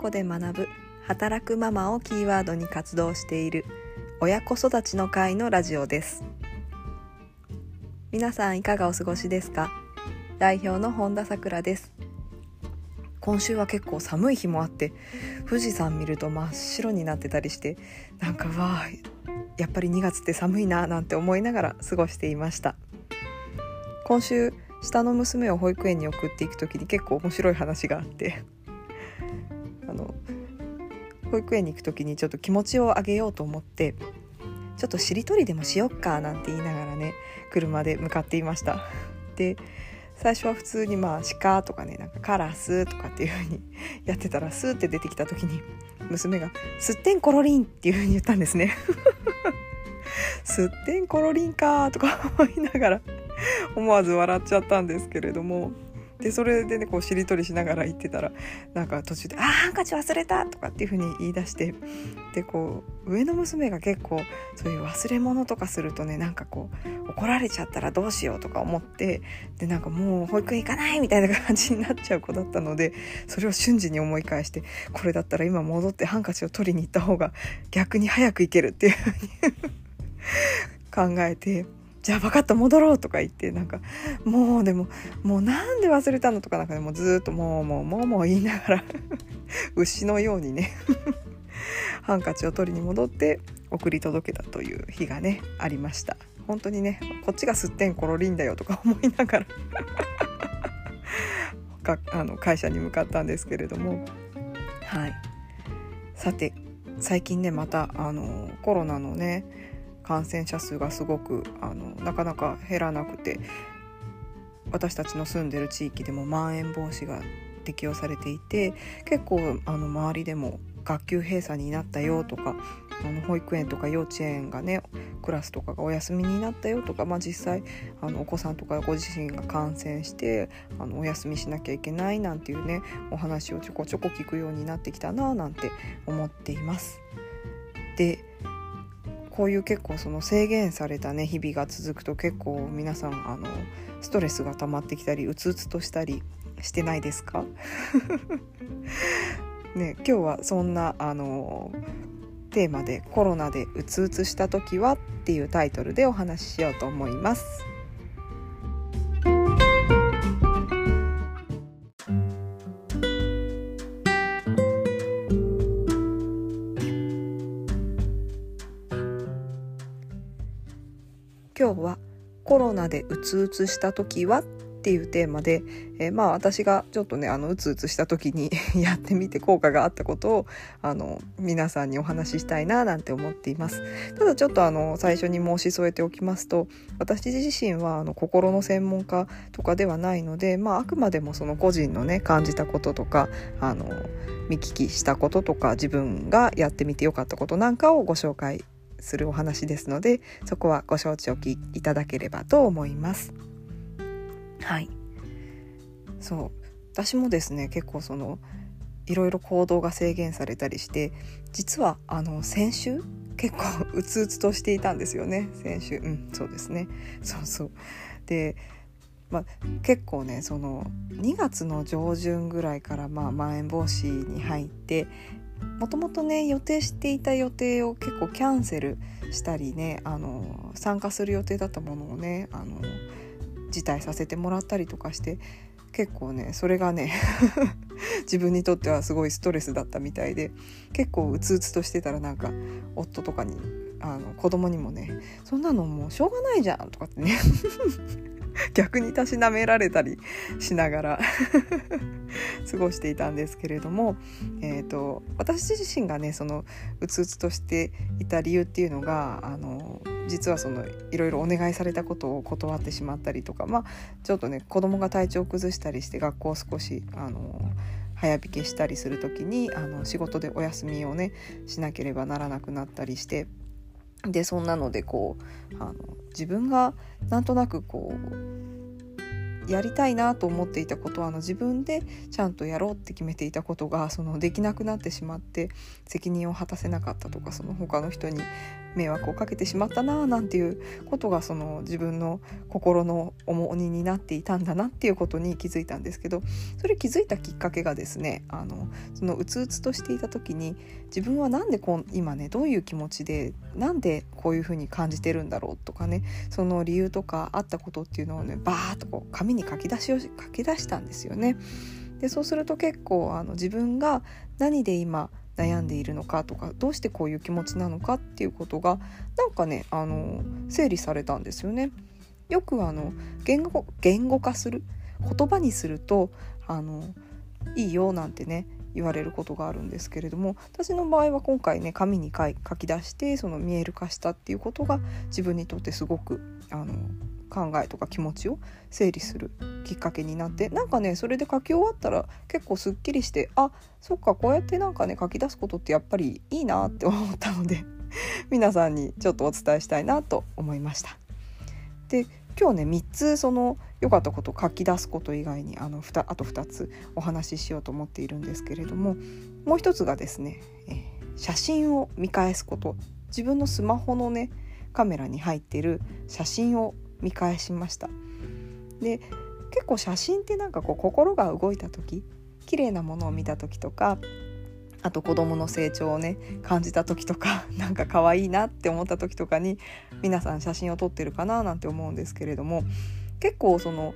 子で学ぶ働くママをキーワードに活動している親子育ちの会のラジオです。皆さんいかがお過ごしですか？代表の本田さくらです。今週は結構寒い日もあって富士山見ると真っ白になってたりしてなんかわあやっぱり2月って寒いななんて思いながら過ごしていました。今週下の娘を保育園に送っていく時に結構面白い話があって保育園に行く時にちょっと気持ちを上げようと思ってちょっとしりとりでもしよっかなんて言いながらね車で向かっていました。で最初は普通にまあ鹿とかねなんかカラスとかっていう風に やってたらスーって出てきた時に娘が「すってんころりん」っていう風に言ったんですね。すってんころりんかとか思いながら思わず笑っちゃったんですけれども。でそれでねこうしりとりしながら言ってたらなんか途中で「あハンカチ忘れた!」とかっていう風に言い出してでこう上の娘が結構そういう忘れ物とかするとねなんかこう怒られちゃったらどうしようとか思ってでなんかもう保育園行かないみたいな感じになっちゃう子だったのでそれを瞬時に思い返してこれだったら今戻ってハンカチを取りに行った方が逆に早く行けるっていう風に 考えて。じゃあ分かった戻ろうとか言ってなんかもうでももうなんで忘れたのとかなんかでもずっともうもうもうもう言いながら 牛のようにね ハンカチを取りに戻って送り届けたという日がねありました。本当にねこっちがすってんころりんだよとか思いながら かあの会社に向かったんですけれども。はい。さて最近ねまたあのコロナのね感染者数がすごくあのなかなか減らなくて私たちの住んでる地域でもまん延防止が適用されていて結構あの周りでも学級閉鎖になったよとかあの保育園とか幼稚園がねクラスとかがお休みになったよとか、まあ、実際あのお子さんとかご自身が感染してあのお休みしなきゃいけないなんていうねお話をちょこちょこ聞くようになってきたななんて思っています。でこういう結構その制限されたね日々が続くと結構皆さんあのストレスが溜まってきたりうつうつとしたりしてないですか？ね今日はそんなあのテーマで「コロナでうつうつした時は?」っていうタイトルでお話ししようと思います。今日はコロナでうつうつした時はっていうテーマで、えー、まあ私がちょっとねあのうつうつした時に やってみて効果があったことをあの皆さんにお話ししたいななんて思っています。ただちょっとあの最初に申し添えておきますと私自身はあの心の専門家とかではないので、まあ、あくまでもその個人のね感じたこととかあの見聞きしたこととか自分がやってみてよかったことなんかをご紹介するお話ですのでそこはご承知おきいただければと思います。はい。そう。私もですね結構そのいろいろ行動が制限されたりして実はあの先週結構うつうつとしていたんですよね。先週。うんそうですね。そうそう。でまあ、結構ねその2月の上旬ぐらいからまあまん延防止に入ってもともとね予定していた予定を結構キャンセルしたりねあの参加する予定だったものをねあの辞退させてもらったりとかして結構ねそれがね 自分にとってはすごいストレスだったみたいで結構うつうつとしてたらなんか夫とかにあの子供にもね「そんなのもうしょうがないじゃん」とかってね。逆にたしなめられたりしながら 過ごしていたんですけれども、えーと、私自身がねそのうつうつとしていた理由っていうのがあの実はそのいろいろお願いされたことを断ってしまったりとかまあちょっとね子供が体調を崩したりして学校を少しあの早引けしたりする時にあの仕事でお休みをねしなければならなくなったりしてでそんなのでこうあの自分がなんとなくこうやりたいなと思っていたことはあの自分でちゃんとやろうって決めていたことがそのできなくなってしまって責任を果たせなかったとかその他の人に迷惑をかけてしまったななんていうことがその自分の心の重荷になっていたんだなっていうことに気づいたんですけどそれ気づいたきっかけがですねあのそのうつうつとしていた時に自分は何でこう今ねどういう気持ちでなんでこういうふうに感じてるんだろうとかねその理由とかあったことっていうのをねバーッとこう紙に書き出しを書き出したんですよね。でそうすると結構あの自分が何で今悩んでいるのかとかどうしてこういう気持ちなのかっていうことがなんかねあの整理されたんですよね。よくあの言語言語化する言葉にするとあのいいよなんてね言われることがあるんですけれども私の場合は今回ね紙に書き出してその見える化したっていうことが自分にとってすごくあの考えとか気持ちを整理するきっかけになってなんかねそれで書き終わったら結構すっきりしてあそっかこうやってなんかね書き出すことってやっぱりいいなって思ったので 皆さんにちょっとお伝えしたいなと思いました。で今日ね3つその良かったこと書き出すこと以外にあのあと2つお話ししようと思っているんですけれどももう一つがですね、えー、写真を見返すこと自分のスマホのねカメラに入っている写真を見返しました。で結構写真ってなんかこう心が動いた時綺麗なものを見た時とかあと子供の成長をね感じた時とか なんか可愛いなって思った時とかに皆さん写真を撮ってるかななんて思うんですけれども結構その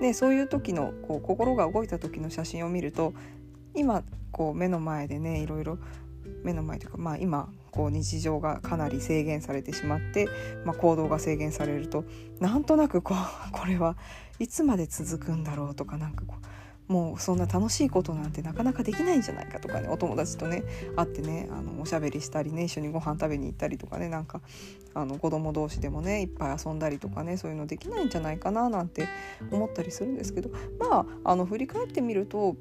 ねそういう時のこう心が動いた時の写真を見ると今こう目の前でねいろいろ目の前というかまあ今こう日常がかなり制限されてしまって、まあ、行動が制限されるとなんとなくこう これはいつまで続くんだろうとかなんかこうもうそんな楽しいことなんてなかなかできないんじゃないかとかねお友達とね会ってねあのおしゃべりしたりね一緒にご飯食べに行ったりとかねなんかあの子供同士でもねいっぱい遊んだりとかねそういうのできないんじゃないかななんて思ったりするんですけどまああの振り返ってみると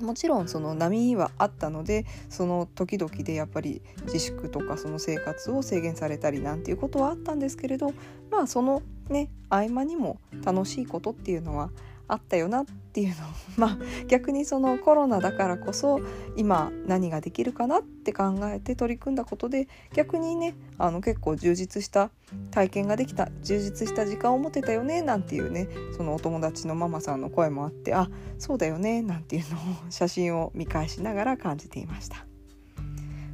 もちろんその波はあったのでその時々でやっぱり自粛とかその生活を制限されたりなんていうことはあったんですけれどまあそのね合間にも楽しいことっていうのはあったよなっていうの。を まあ逆にそのコロナだからこそ今何ができるかなって考えて取り組んだことで逆にねあの結構充実した体験ができた充実した時間を持てたよねなんていうねそのお友達のママさんの声もあってあそうだよねなんていうのを写真を見返しながら感じていました。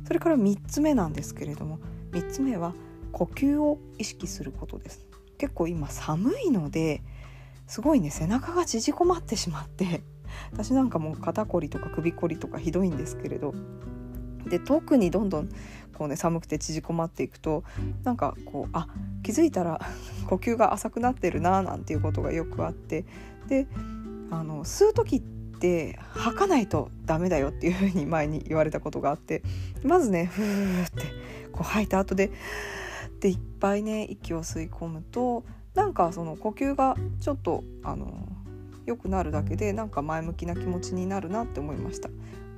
それから3つ目なんですけれども3つ目は呼吸を意識することです。結構今寒いのですごいね。背中が縮こまってしまって 私なんかもう肩こりとか首こりとかひどいんですけれど。で特にどんどんこうね寒くて縮こまっていくとなんかこうあ気づいたら 呼吸が浅くなってるななんていうことがよくあって。であの吸う時って吐かないとダメだよっていうふうに前に言われたことがあってまずねふーってこう吐いた後ででいっぱいね息を吸い込むとなんかその呼吸がちょっとあの良くなるだけでなんか前向きな気持ちになるなって思いました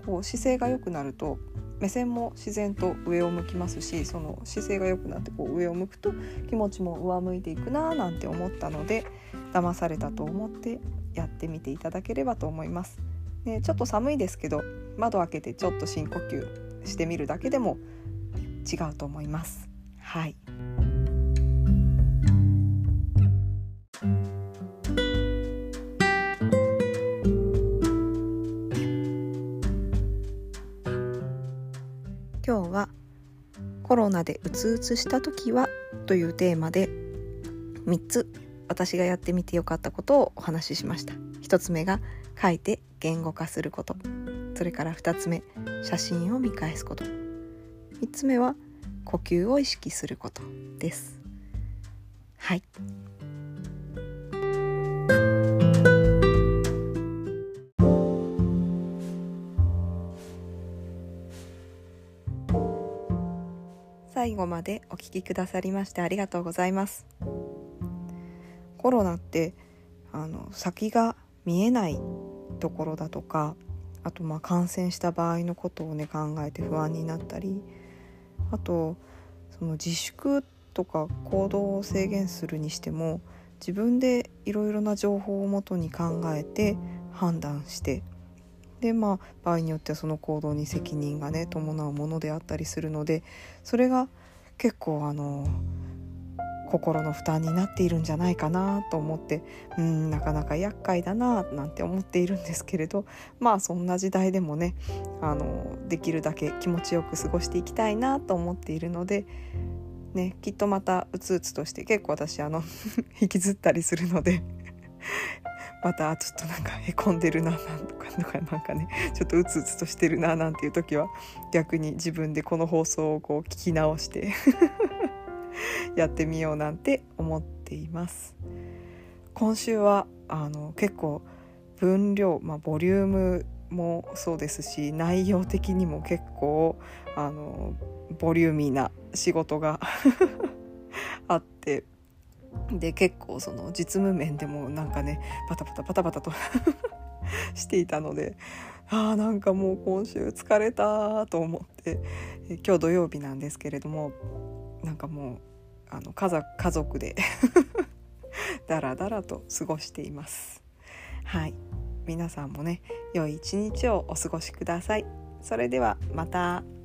こう姿勢が良くなると目線も自然と上を向きますしその姿勢が良くなってこう上を向くと気持ちも上向いていくななんて思ったので騙されたと思ってやってみていただければと思います。ね、ちょっと寒いですけど窓開けてちょっと深呼吸してみるだけでも違うと思います。はいナでうつうつした時はというテーマで3つ私がやってみてよかったことをお話ししました。1つ目が書いて言語化すること。それから2つ目写真を見返すこと。3つ目は呼吸を意識することです。はい。後までお聞きくださりましてありがとうございます。コロナってあの先が見えないところだとかあとまあ感染した場合のことをね考えて不安になったりあとその自粛とか行動を制限するにしても自分でいろいろな情報をもとに考えて判断してでまあ場合によってはその行動に責任がね伴うものであったりするのでそれが結構あの心の負担になっているんじゃないかなと思ってうんなかなか厄介だななんて思っているんですけれどまあそんな時代でもねあのできるだけ気持ちよく過ごしていきたいなと思っているので、ね、きっとまたうつうつとして結構私あの 引きずったりするのでまたちょっとなんかへこんでるななんとかとかなんかねちょっとうつうつとしてるななんていう時は逆に自分でこの放送をこう聞き直して やってみようなんて思っています。今週はあの結構分量、まあ、ボリュームもそうですし内容的にも結構あのボリューミーな仕事が あってで結構その実務面でもなんかねパタパタパタパタと していたのであーなんかもう今週疲れたと思って今日土曜日なんですけれどもなんかもうあの家族家族でだらだらと過ごしています。はい。皆さんもね良い一日をお過ごしください。それではまた。